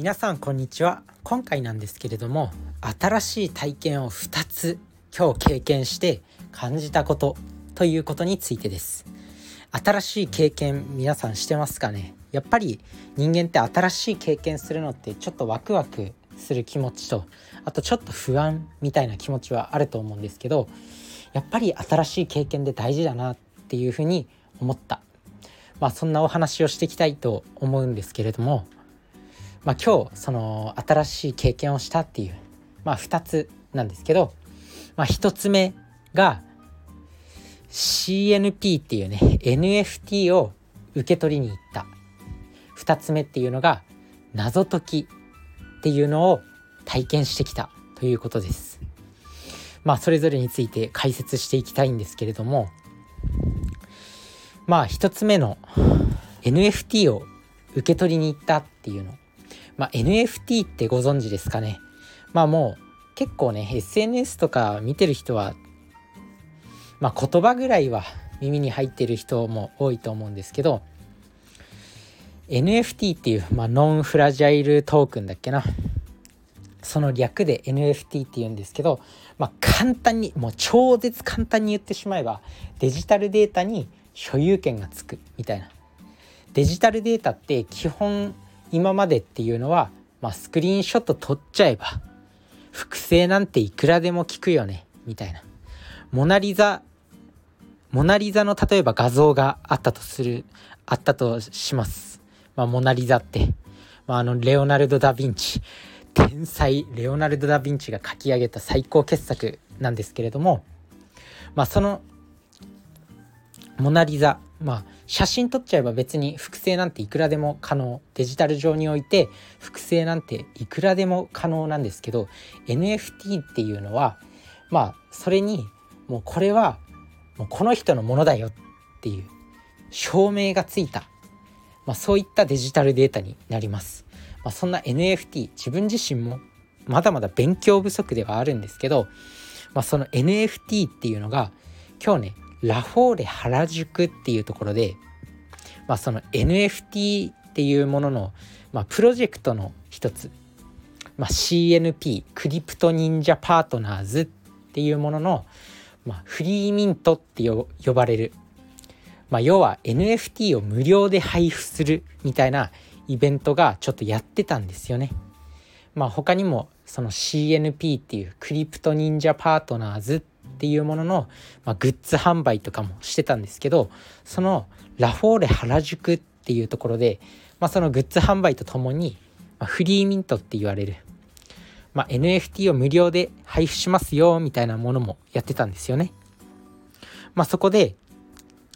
皆さんこんにちは。今回なんですけれども新しい体験を2つ今日経験して感じたことということについてです。新しい経験皆さんしてますかね？やっぱり人間って新しい経験するのってちょっとワクワクする気持ちとあとちょっと不安みたいな気持ちはあると思うんですけどやっぱり新しい経験で大事だなっていうふうに思った。まあそんなお話をしていきたいと思うんですけれどもまあ今日その新しい経験をしたっていうまあ2つなんですけどまあ1つ目が CNP っていうね NFT を受け取りに行った。2つ目っていうのが謎解きっていうのを体験してきたということです。まあそれぞれについて解説していきたいんですけれどもまあ1つ目の NFT を受け取りに行ったっていうの。まあ NFT ってご存知ですかね。まあもう結構ね SNS とか見てる人はまあ言葉ぐらいは耳に入ってる人も多いと思うんですけど NFT っていう、まあ、ノンフラジャイルトークンだっけな。その略で NFT っていうんですけど、まあ、簡単にもう超絶簡単に言ってしまえばデジタルデータに所有権がつくみたいな。デジタルデータって基本今までっていうのは、まあ、スクリーンショット撮っちゃえば複製なんていくらでも効くよねみたいな。モナリザモナリザの例えば画像があったとするあったとします、まあ、モナリザって、まあ、あのレオナルド・ダ・ヴィンチ。天才レオナルド・ダ・ヴィンチが書き上げた最高傑作なんですけれども、まあ、そのモナリザまあ写真撮っちゃえば別に複製なんていくらでも可能デジタル上において複製なんていくらでも可能なんですけど NFT っていうのはまあそれにもうこれはもうこの人のものだよっていう証明がついた、まあ、そういったデジタルデータになります。まあ、そんな NFT 自分自身もまだまだ勉強不足ではあるんですけど、まあ、その NFT っていうのが今日ねラフォーレ原宿っていうところで、まあ、その NFT っていうものの、まあ、プロジェクトの一つ、まあ、CNP クリプト忍者パートナーズっていうものの、まあ、フリーミントって呼ばれる、まあ、要は NFT を無料で配布するみたいなイベントがちょっとやってたんですよね。まあ、他にもその CNP っていうクリプト忍者パートナーズっていうものの、まあ、グッズ販売とかもしてたんですけどそのラフォーレ原宿っていうところで、まあ、そのグッズ販売とともに、まあ、フリーミントって言われるまあ、NFT を無料で配布しますよみたいなものもやってたんですよね。まあ、そこで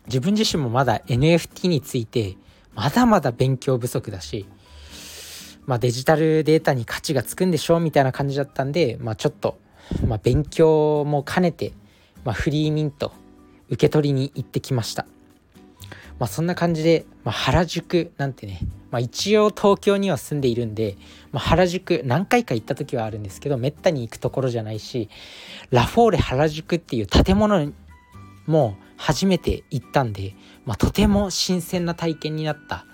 自分自身もまだ NFT についてまだまだ勉強不足だし、まあ、デジタルデータに価値がつくんでしょうみたいな感じだったんで、まあ、ちょっと、まあ、勉強も兼ねて、まあ、フリーミント受け取りに行ってきました。まあ、そんな感じで、まあ、原宿なんてね、まあ、一応東京には住んでいるんで、まあ、原宿何回か行った時はあるんですけどめったに行くところじゃないしラフォーレ原宿っていう建物も初めて行ったんで、まあ、とても新鮮な体験になった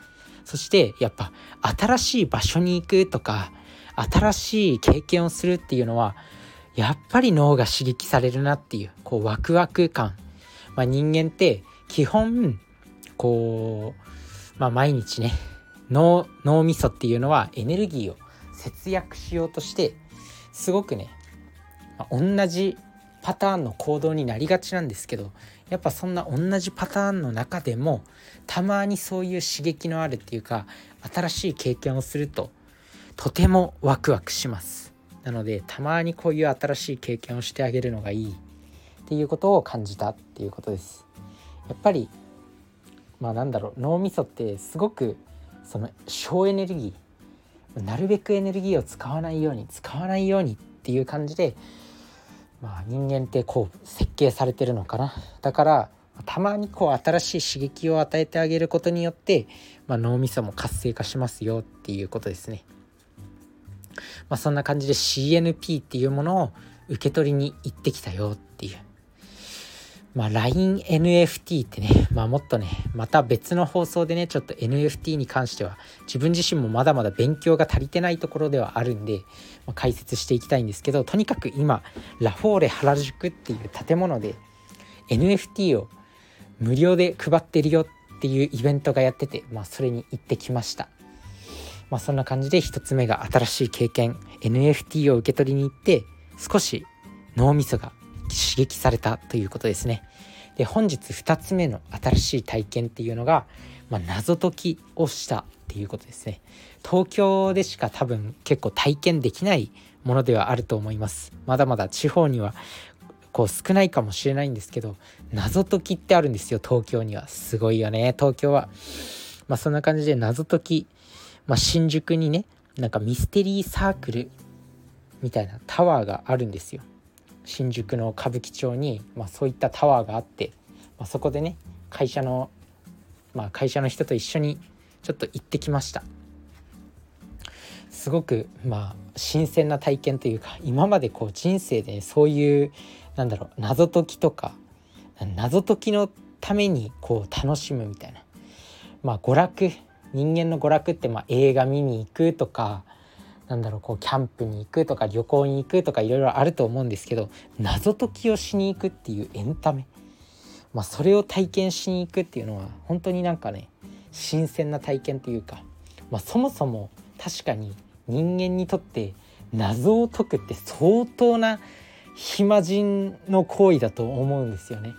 そしてやっぱ新しい場所に行くとか新しい経験をするっていうのはやっぱり脳が刺激されるなっていうこうワクワク感、まあ、人間って基本こう、まあ、毎日ね脳脳みそっていうのはエネルギーを節約しようとしてすごくね、まあ、同じパターンの行動になりがちなんですけどやっぱそんな同じパターンの中でもたまにそういう刺激のあるっていうか新しい経験をするととてもワクワクします。なのでたまにこういう新しい経験をしてあげるのがいい。っていうことを感じたっていうことです。やっぱりまあなんだろう脳みそってすごくその省エネルギーなるべくエネルギーを使わないように使わないようにっていう感じで、まあ、人間ってこう設計されてるのかな。だからたまにこう新しい刺激を与えてあげることによって、まあ、脳みそも活性化しますよっていうことですね。まあ、そんな感じで CNP っていうものを受け取りに行ってきたよっていうまあ、LINENFT ってね、まあ、もっとねまた別の放送でねちょっと NFT に関しては自分自身もまだまだ勉強が足りてないところではあるんで、まあ、解説していきたいんですけどとにかく今ラフォーレ原宿っていう建物で NFT を無料で配ってるよっていうイベントがやってて、まあ、それに行ってきました。まあ、そんな感じで1つ目が新しい経験 NFT を受け取りに行って少し脳みそが刺激されたということですね。で本日2つ目の新しい体験っていうのが、まあ、謎解きをしたっていうことですね。東京でしか多分結構体験できないものではあると思います。まだまだ地方にはこう少ないかもしれないんですけど謎解きってあるんですよ東京にはすごいよね東京は。まあそんな感じで謎解き、まあ、新宿にねなんかミステリーサークルみたいなタワーがあるんですよ。新宿の歌舞伎町に、まあ、そういったタワーがあって、まあ、そこでね会社の、まあ、会社の人と一緒にちょっと行ってきましたすごくまあ新鮮な体験というか今までこう人生で、そういうなんだろう謎解きとか謎解きのためにこう楽しむみたいなまあ娯楽人間の娯楽ってまあ映画見に行くとかなんだろうこうキャンプに行くとか旅行に行くとかいろいろあると思うんですけど謎解きをしに行くっていうエンタメ、まあ、それを体験しに行くっていうのは本当になんかね新鮮な体験というか、まあ、そもそも確かに人間にとって謎を解くって相当な暇人の行為だと思うんですよね。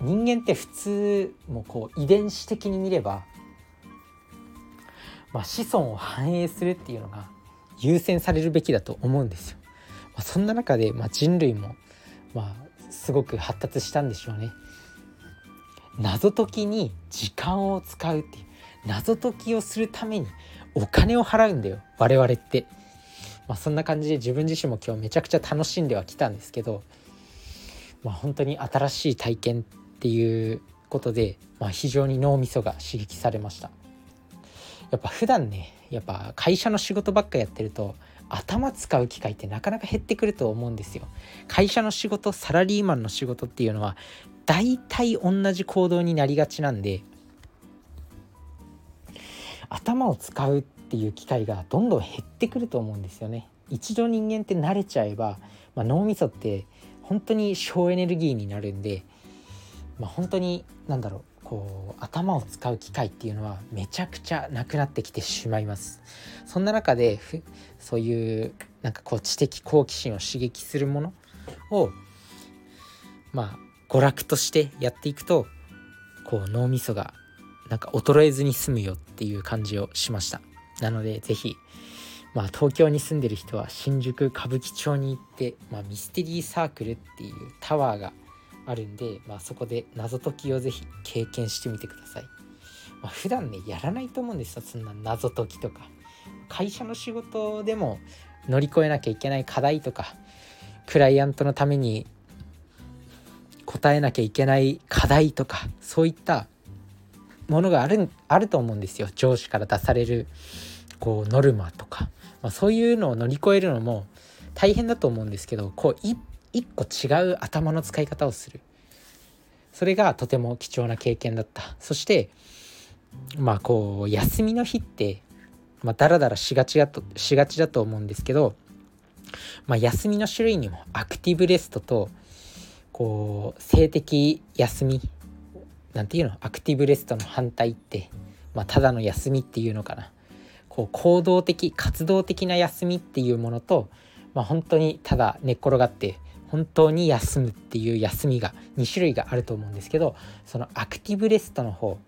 人間って普通もこう遺伝子的に見れば、まあ、子孫を繁栄するっていうのが優先されるべきだと思うんですよ。まあ、そんな中で、まあ、人類も、まあ、すごく発達したんでしょうね。謎解きに時間を使うっていう謎解きをするためにお金を払うんだよ我々って。まあ、そんな感じで自分自身も今日めちゃくちゃ楽しんではきたんですけど、まあ、本当に新しい体験っていうことで、まあ、非常に脳みそが刺激されました。やっぱ普段ねやっぱ会社の仕事ばっかやってると頭使う機会ってなかなか減ってくると思うんですよ。会社の仕事サラリーマンの仕事っていうのは大体同じ行動になりがちなんで頭を使うっていう機会がどんどん減ってくると思うんですよね。一度人間って慣れちゃえば、まあ、脳みそって本当に省エネルギーになるんで、まあ、本当に何だろうこう頭を使う機会っていうのはめちゃくちゃなくなってきてしまいます。そんな中でそういうなんかこう知的好奇心を刺激するものをまあ娯楽としてやっていくとこう脳みそがなんか衰えずに済むよっていう感じをしました。なので是非まあ東京に住んでる人は新宿歌舞伎町に行って、まあ、ミステリーサークルっていうタワーがあるんで、まあ、そこで謎解きをぜひ経験してみてください。まあ、普段ねやらないと思うんですよそんな謎解きとか。会社の仕事でも乗り越えなきゃいけない課題とかクライアントのために答えなきゃいけない課題とかそういったものがあるあると思うんですよ上司から出されるこうノルマとか、まあ、そういうのを乗り越えるのも大変だと思うんですけどこう一一個違う頭の使い方をする。それがとても貴重な経験だった。そしてまあこう休みの日ってまあダラダラしがちだとしがちだと思うんですけど、まあ、休みの種類にもアクティブレストとこう性的休みなんていうの？アクティブレストの反対って、まあ、ただの休みっていうのかな。こう行動的活動的な休みっていうものと、まあ、本当にただ寝っ転がって本当に休むっていう休みが2種類があると思うんですけどそのアクティブレストの方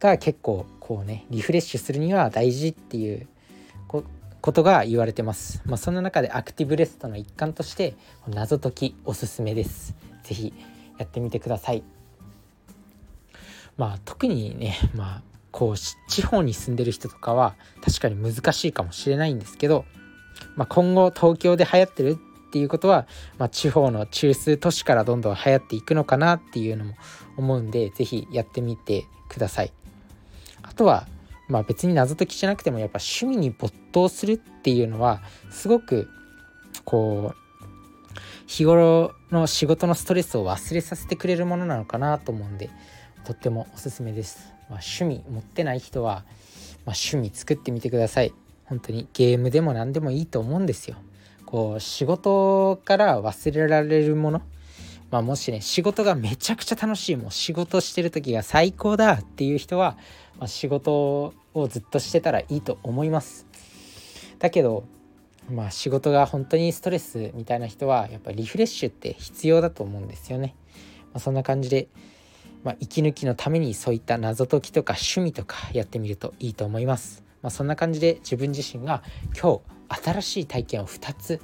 が結構こうねリフレッシュするには大事っていうことが言われてます。まあ、そんな中でアクティブレストの一環として謎解きおすすめです。是非やってみてください。まあ特にねまあこう地方に住んでる人とかは確かに難しいかもしれないんですけど、まあ、今後東京で流行ってるっていうことは、まあ、地方の中枢都市からどんどん流行っていくのかなっていうのも思うんで是非やってみてください。あとはまあ別に謎解きじゃなくてもやっぱ趣味に没頭するっていうのはすごくこう日頃の仕事のストレスを忘れさせてくれるものなのかなと思うんでとってもおすすめです、まあ、趣味持ってない人は、まあ、趣味作ってみてください。本当にゲームでも何でもいいと思うんですよ。こう仕事から忘れられるもの。まあ、もしね仕事がめちゃくちゃ楽しいもう仕事してる時が最高だっていう人は、まあ、仕事をずっとしてたらいいと思います。だけどまあ仕事が本当にストレスみたいな人はやっぱリフレッシュって必要だと思うんですよね、まあ、そんな感じで、まあ、息抜きのためにそういった謎解きとか趣味とかやってみるといいと思います。まあ、そんな感じで自分自身が今日新しい体験を2つ、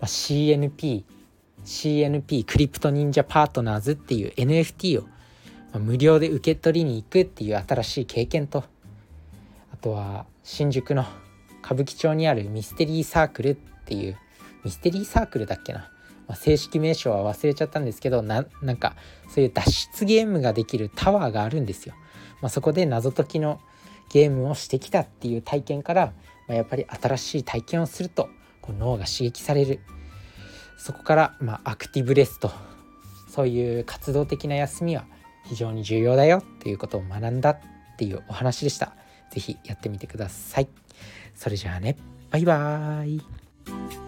まあ、CNP CNP クリプト忍者パートナーズっていう NFT を無料で受け取りに行くっていう新しい経験と。あとは新宿の歌舞伎町にあるミステリーサークルっていうミステリーサークルだっけな、まあ、正式名称は忘れちゃったんですけどななんかそういう脱出ゲームができるタワーがあるんですよ。まあ、そこで謎解きのゲームをしてきたっていう体験から、まあ、やっぱり新しい体験をするとこう脳が刺激されるそこから、まあ、アクティブレストそういう活動的な休みは非常に重要だよっていうことを学んだっていうお話でした。是非やってみてください。それじゃあねバイバーイ